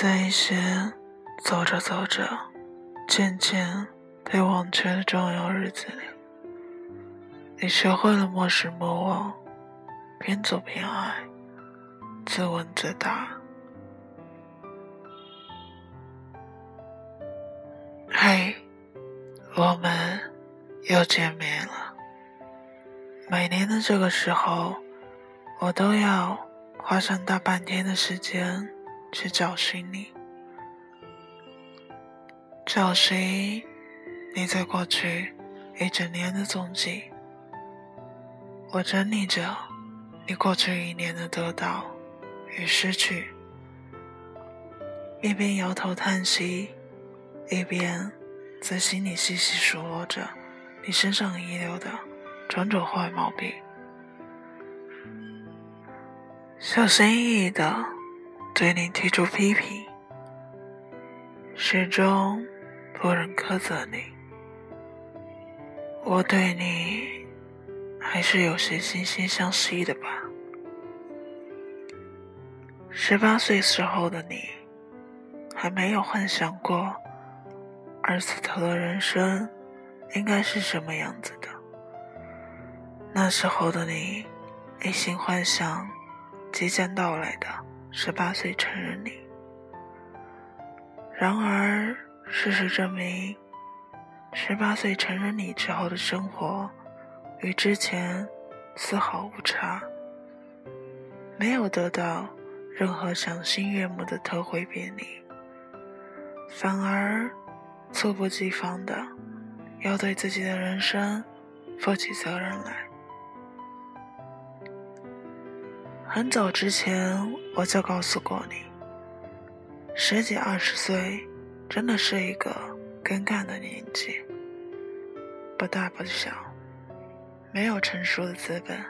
在一些走着走着，渐渐被忘却的重要日子里，你学会了莫失莫忘，边走边爱，自问自答。嘿，我们又见面了。每年的这个时候，我都要花上大半天的时间。去找寻你，找寻你在过去一整年的踪迹。我整理着你过去一年的得到与失去，一边摇头叹息，一边在心里细细数落着你身上遗留的种种坏毛病，小心翼翼的。对你提出批评，始终不忍苛责你。我对你还是有些惺惺相惜的吧。十八岁时候的你，还没有幻想过二次头的人生应该是什么样子的。那时候的你，一心幻想即将到来的。十八岁成人礼。然而，事实证明，十八岁成人礼之后的生活与之前丝毫无差，没有得到任何赏心悦目的特惠便利，反而猝不及防的要对自己的人生负起责任来。很早之前我就告诉过你，十几二十岁真的是一个尴尬的年纪，不大不小，没有成熟的资本，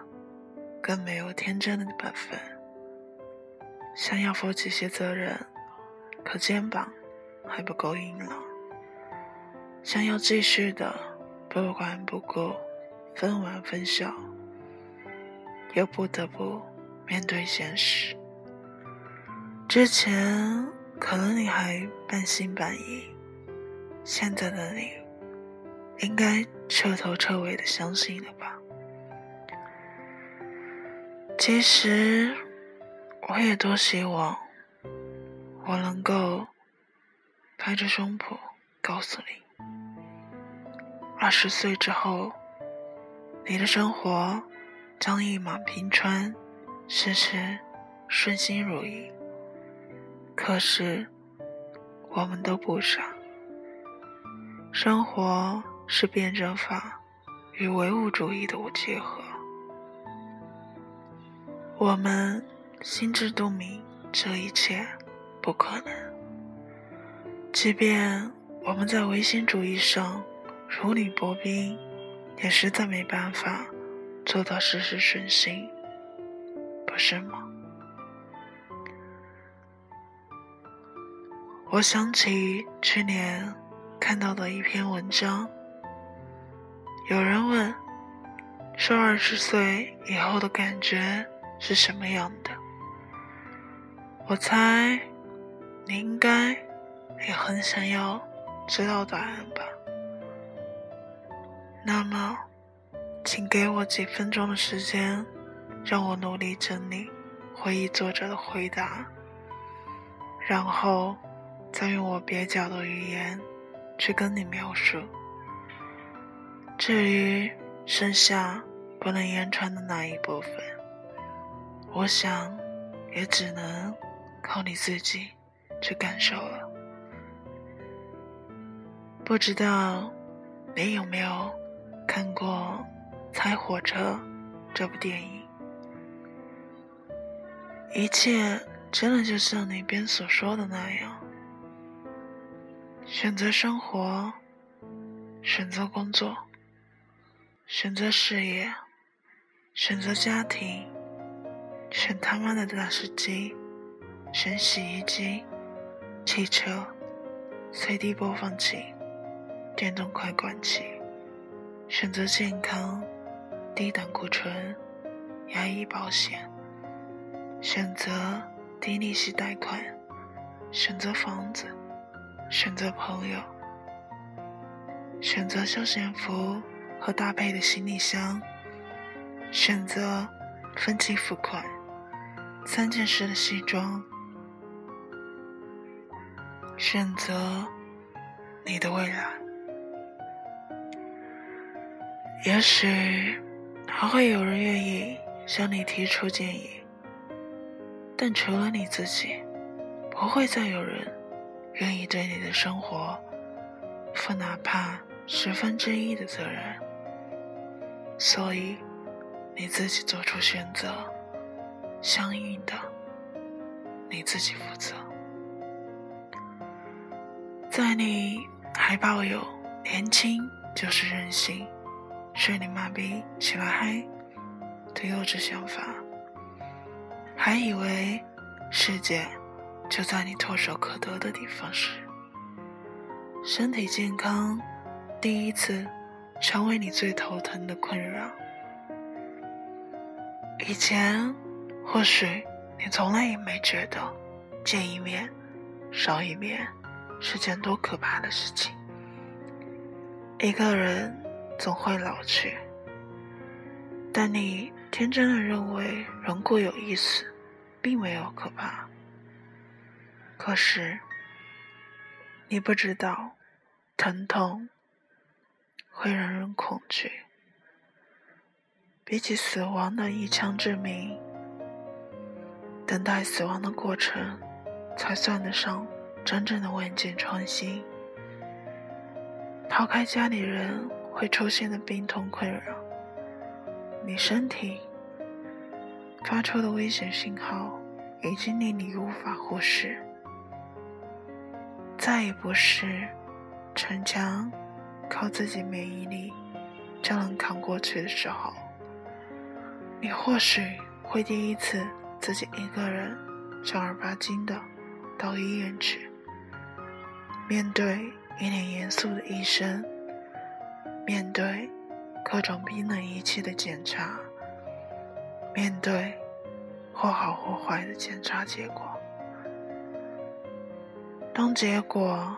更没有天真的本分。想要负起些责任，可肩膀还不够硬朗；想要继续的不管不顾、分完分笑，又不得不。面对现实，之前可能你还半信半疑，现在的你应该彻头彻尾的相信了吧？其实，我也多希望我能够拍着胸脯告诉你，二十岁之后，你的生活将一马平川。事事顺心如意，可是我们都不傻。生活是辩证法与唯物主义的结合，我们心知肚明，这一切不可能。即便我们在唯心主义上如履薄冰，也实在没办法做到事事顺心。是吗？我想起去年看到的一篇文章，有人问说二十岁以后的感觉是什么样的？我猜你应该也很想要知道答案吧。那么，请给我几分钟的时间。让我努力整理回忆作者的回答，然后再用我蹩脚的语言去跟你描述。至于剩下不能言传的那一部分，我想也只能靠你自己去感受了。不知道你有没有看过《猜火车》这部电影？一切真的就像那边所说的那样，选择生活，选择工作，选择事业，选择家庭，选他妈的大师机，选洗衣机、汽车、CD 播放器、电动快关器，选择健康，低胆固醇，牙医保险。选择低利息贷款，选择房子，选择朋友，选择休闲服和搭配的行李箱，选择分期付款，三件式的西装，选择你的未来。也许还会有人愿意向你提出建议，但除了你自己。不会再有人愿意对你的生活负哪怕十分之一的责任，所以你自己做出选择，相应的你自己负责。在你还抱有年轻就是任性、睡你妈逼起来嗨的幼稚想法，还以为世界。就在你唾手可得的地方时，身体健康第一次成为你最头疼的困扰。以前或许你从来也没觉得见一面少一面是件多可怕的事情。一个人总会老去，但你天真的认为人过有意思，并没有可怕。可是，你不知道，疼痛会让人恐惧。比起死亡的一枪致命，等待死亡的过程才算得上真正的万箭穿心。抛开家里人会出现的病痛困扰，你身体发出的危险信号已经令你无法忽视。再也不是逞强，靠自己免疫力就能扛过去的时候。你或许会第一次自己一个人正儿八经的到医院去，面对一脸严肃的医生，面对各种冰冷仪器的检查，面对或好或坏的检查结果。当结果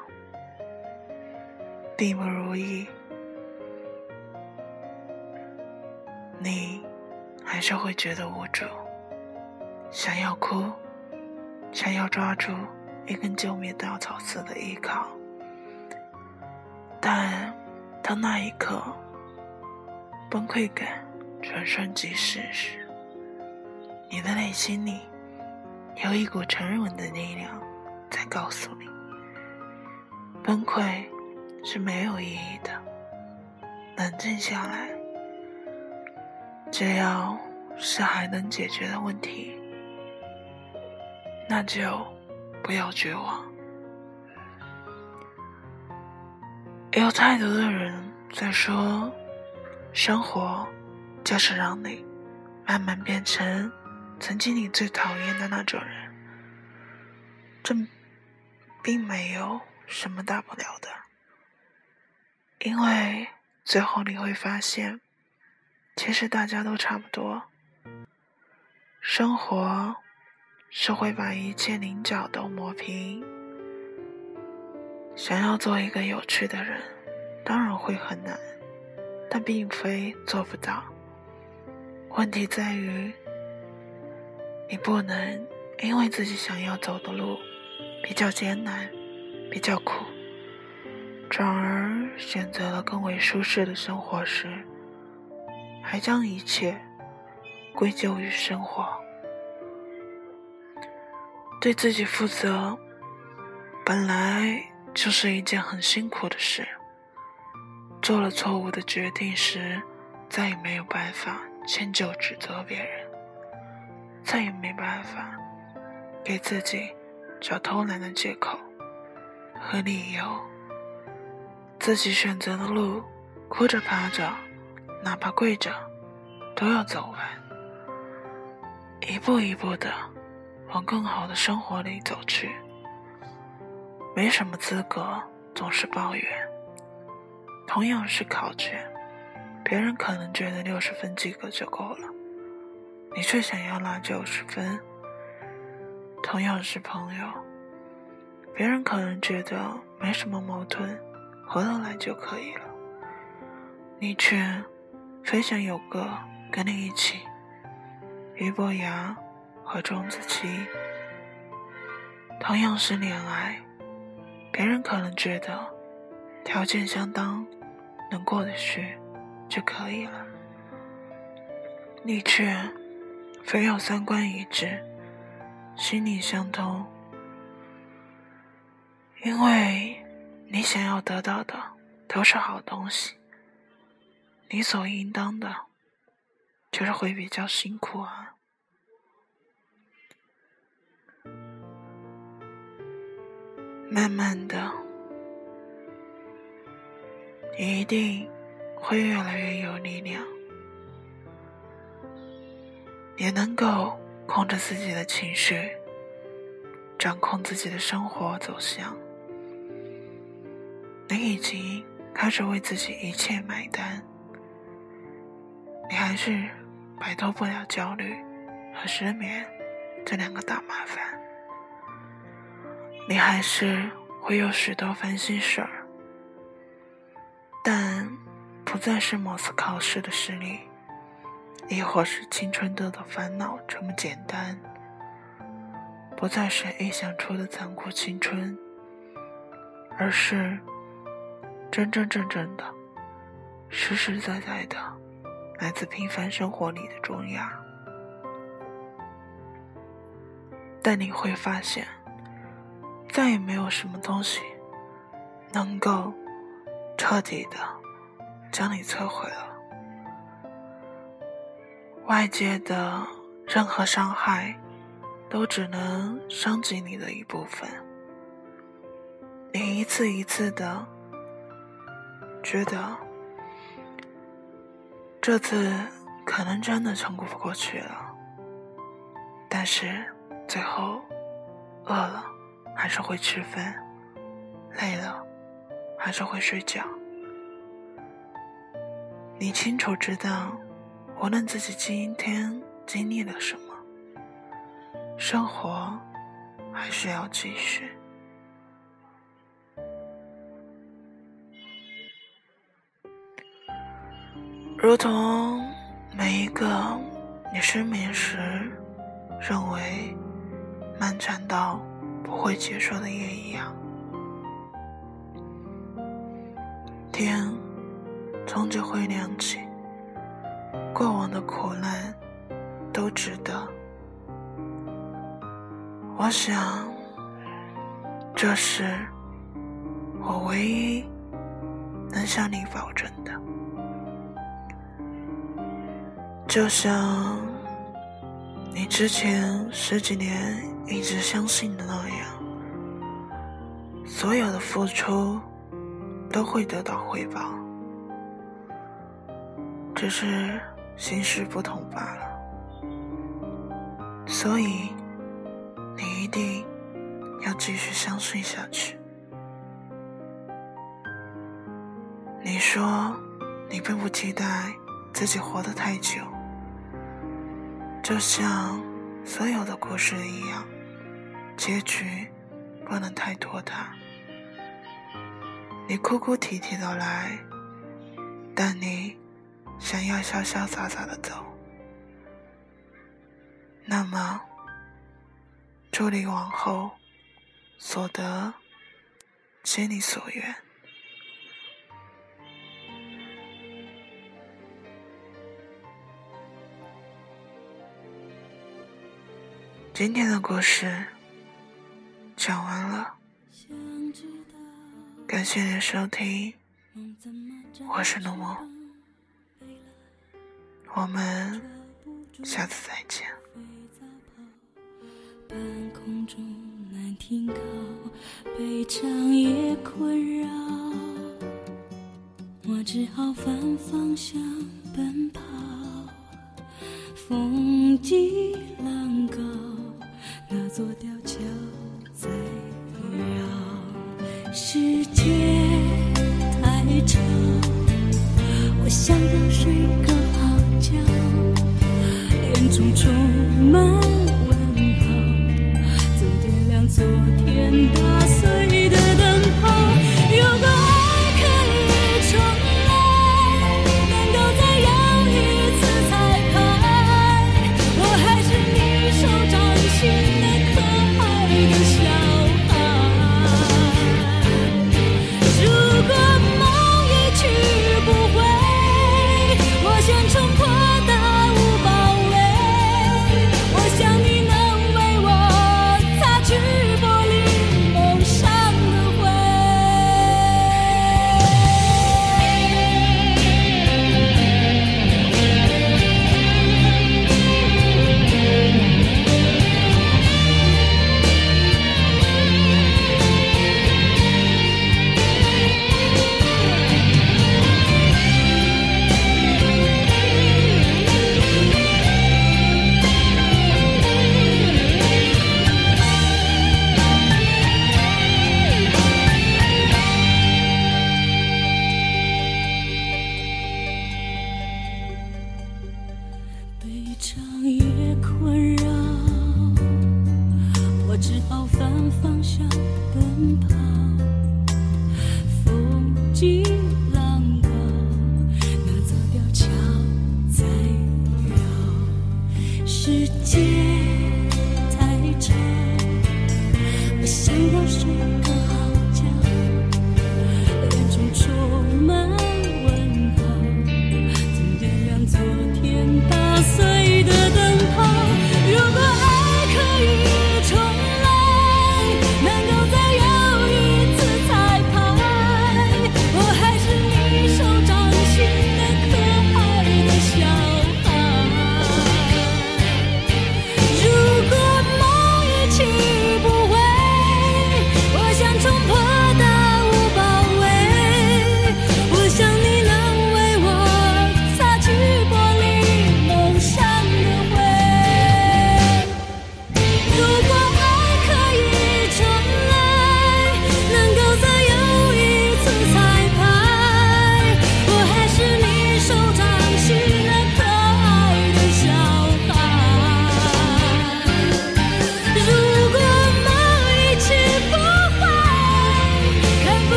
并不如意，你还是会觉得无助，想要哭，想要抓住一根救命稻草似的依靠。但当那一刻崩溃感转瞬即逝时，你的内心里有一股沉稳的力量在告诉你。崩溃是没有意义的。冷静下来，只要是还能解决的问题，那就不要绝望。有太多的人在说，生活就是让你慢慢变成曾经你最讨厌的那种人。这并没有。什么大不了的？因为最后你会发现，其实大家都差不多。生活是会把一切棱角都磨平。想要做一个有趣的人，当然会很难，但并非做不到。问题在于，你不能因为自己想要走的路比较艰难。比较苦，转而选择了更为舒适的生活时，还将一切归咎于生活。对自己负责，本来就是一件很辛苦的事。做了错误的决定时，再也没有办法迁就指责别人，再也没办法给自己找偷懒的借口。和理由，自己选择的路，哭着爬着，哪怕跪着，都要走完，一步一步的往更好的生活里走去。没什么资格总是抱怨。同样是考卷，别人可能觉得六十分及格就够了，你却想要拿九十分。同样是朋友。别人可能觉得没什么矛盾，合得来就可以了，你却非想有个跟你一起。俞伯牙和钟子期同样是恋爱，别人可能觉得条件相当，能过得去就可以了，你却非要三观一致，心灵相通，因为你想要得到的都是好东西，理所应当的。就是会比较辛苦啊。慢慢的，你一定会越来越有力量，也能够控制自己的情绪，掌控自己的生活走向。你已经开始为自己一切买单，你还是。摆脱不了焦虑和失眠这两个大麻烦，你还是会有许多烦心事儿，但不再是某次考试的失利，亦或是青春痘的烦恼这么简单，不再是臆想出的残酷青春，而是真真正正的、实实在在的。来自平凡生活里的重压，但你会发现，再也没有什么东西能够彻底的将你摧毁了。外界的任何伤害，都只能伤及你的一部分。你一次一次的觉得。这次可能真的撑不过去了，但是最后饿了还是会吃饭，累了还是会睡觉。你清楚知道，无论自己今天经历了什么，生活还是要继续。如同每一个你失眠时认为漫长到不会结束的夜一样，天终究会亮起。过往的苦难都值得。我想，这是我唯一能向你保证的。就像你之前十几年一直相信的那样，所有的付出都会得到回报，只是形式不同罢了。所以你一定要继续相信下去。你说你并不期待自己活得太久。就像所有的故事一样，结局不能太拖沓。你哭哭啼啼的来，但你想要潇潇洒洒的走。那么，祝你往后所得皆你所愿。今天的故事讲完了，感谢您收听，我是诺诺，我们下次再见。半空中难停靠，被长夜困扰，我只好反方向奔跑，风急浪高。那座吊世界。